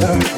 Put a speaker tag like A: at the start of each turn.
A: love.